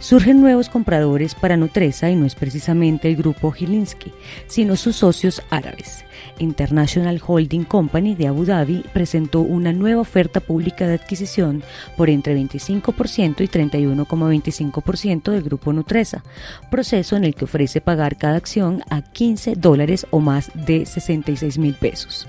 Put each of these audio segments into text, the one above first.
Surgen nuevos compradores para Nutresa y no es precisamente el grupo Gilinski, sino sus socios árabes. International Holding Company de Abu Dhabi presentó una nueva oferta pública de adquisición por entre 25% y 31,25% del grupo Nutresa, proceso en el que ofrece pagar cada acción a 15 dólares o más de 66 mil pesos.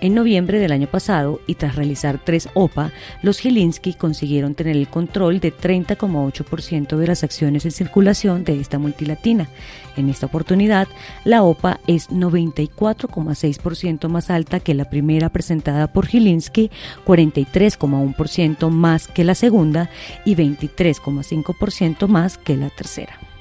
En noviembre del año pasado, y tras realizar tres OPA, los Gilinski consiguieron tener el control de 30,8% de las acciones en circulación de esta multilatina. En esta oportunidad, la OPA es 94,6% más alta que la primera presentada por Gilinski, 43,1% más que la segunda y 23,5% más que la tercera.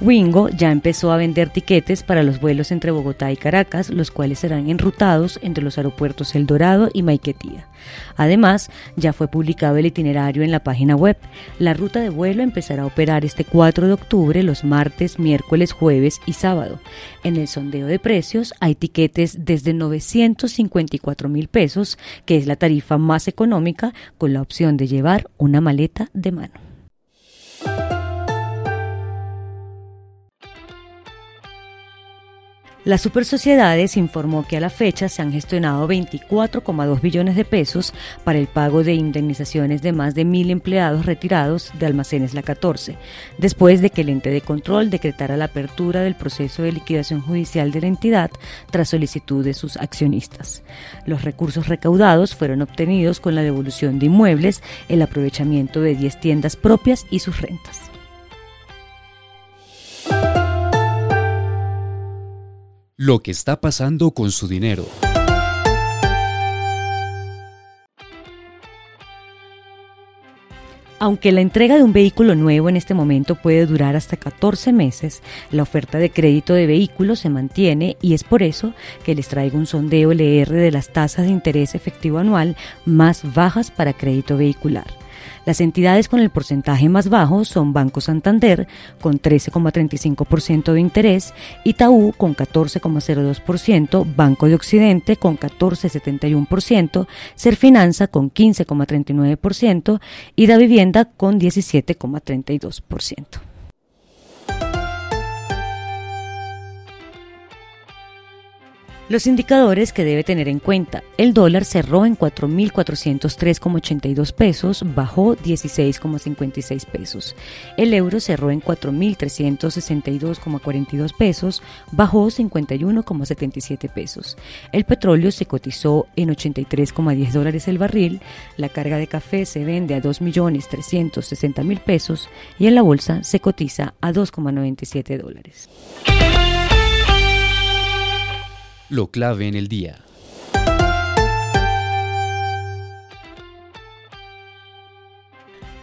Wingo ya empezó a vender tiquetes para los vuelos entre Bogotá y Caracas, los cuales serán enrutados entre los aeropuertos El Dorado y Maiquetía. Además, ya fue publicado el itinerario en la página web. La ruta de vuelo empezará a operar este 4 de octubre, los martes, miércoles, jueves y sábado. En el sondeo de precios hay tiquetes desde 954 mil pesos, que es la tarifa más económica, con la opción de llevar una maleta de mano. Las Supersociedades informó que a la fecha se han gestionado 24,2 billones de pesos para el pago de indemnizaciones de más de mil empleados retirados de Almacenes La 14, después de que el ente de control decretara la apertura del proceso de liquidación judicial de la entidad tras solicitud de sus accionistas. Los recursos recaudados fueron obtenidos con la devolución de inmuebles, el aprovechamiento de 10 tiendas propias y sus rentas. Lo que está pasando con su dinero. Aunque la entrega de un vehículo nuevo en este momento puede durar hasta 14 meses, la oferta de crédito de vehículos se mantiene y es por eso que les traigo un sondeo LR de las tasas de interés efectivo anual más bajas para crédito vehicular. Las entidades con el porcentaje más bajo son Banco Santander con 13,35% de interés, Itaú con 14,02%, Banco de Occidente con 14,71%, Serfinanza con 15,39% y Da Vivienda con 17,32%. Los indicadores que debe tener en cuenta. El dólar cerró en 4.403,82 pesos, bajó 16,56 pesos. El euro cerró en 4.362,42 pesos, bajó 51,77 pesos. El petróleo se cotizó en 83,10 dólares el barril. La carga de café se vende a 2.360.000 pesos y en la bolsa se cotiza a 2,97 dólares lo clave en el día.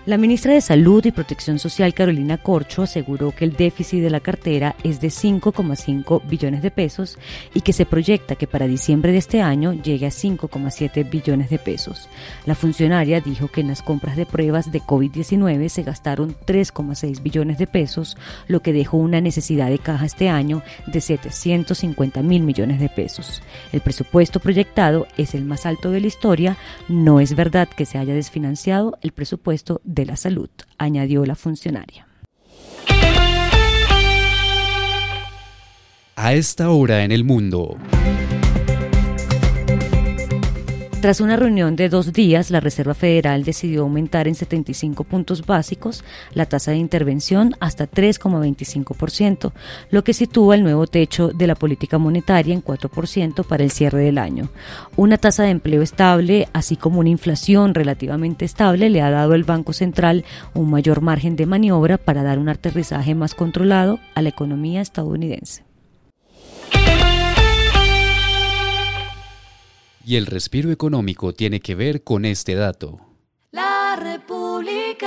La ministra de Salud y Protección Social, Carolina Corcho, aseguró que el déficit de la cartera es de 5,5 billones de pesos y que se proyecta que para diciembre de este año llegue a 5,7 billones de pesos. La funcionaria dijo que en las compras de pruebas de COVID-19 se gastaron 3,6 billones de pesos, lo que dejó una necesidad de caja este año de 750 mil millones de pesos. El presupuesto proyectado es el más alto de la historia. No es verdad que se haya desfinanciado el presupuesto de la salud, añadió la funcionaria. A esta hora en el mundo. Tras una reunión de dos días, la Reserva Federal decidió aumentar en 75 puntos básicos la tasa de intervención hasta 3,25%, lo que sitúa el nuevo techo de la política monetaria en 4% para el cierre del año. Una tasa de empleo estable, así como una inflación relativamente estable, le ha dado al Banco Central un mayor margen de maniobra para dar un aterrizaje más controlado a la economía estadounidense. Y el respiro económico tiene que ver con este dato. La República.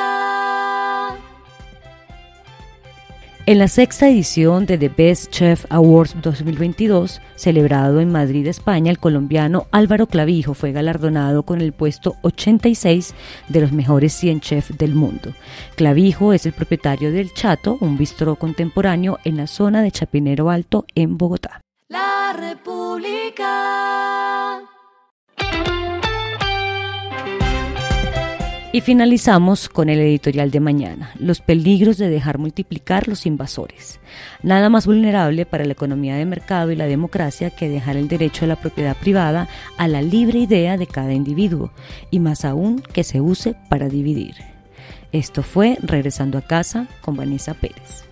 En la sexta edición de The Best Chef Awards 2022, celebrado en Madrid, España, el colombiano Álvaro Clavijo fue galardonado con el puesto 86 de los mejores 100 chefs del mundo. Clavijo es el propietario del Chato, un bistró contemporáneo en la zona de Chapinero Alto, en Bogotá. La República. Y finalizamos con el editorial de mañana, los peligros de dejar multiplicar los invasores. Nada más vulnerable para la economía de mercado y la democracia que dejar el derecho a la propiedad privada a la libre idea de cada individuo, y más aún que se use para dividir. Esto fue Regresando a casa con Vanessa Pérez.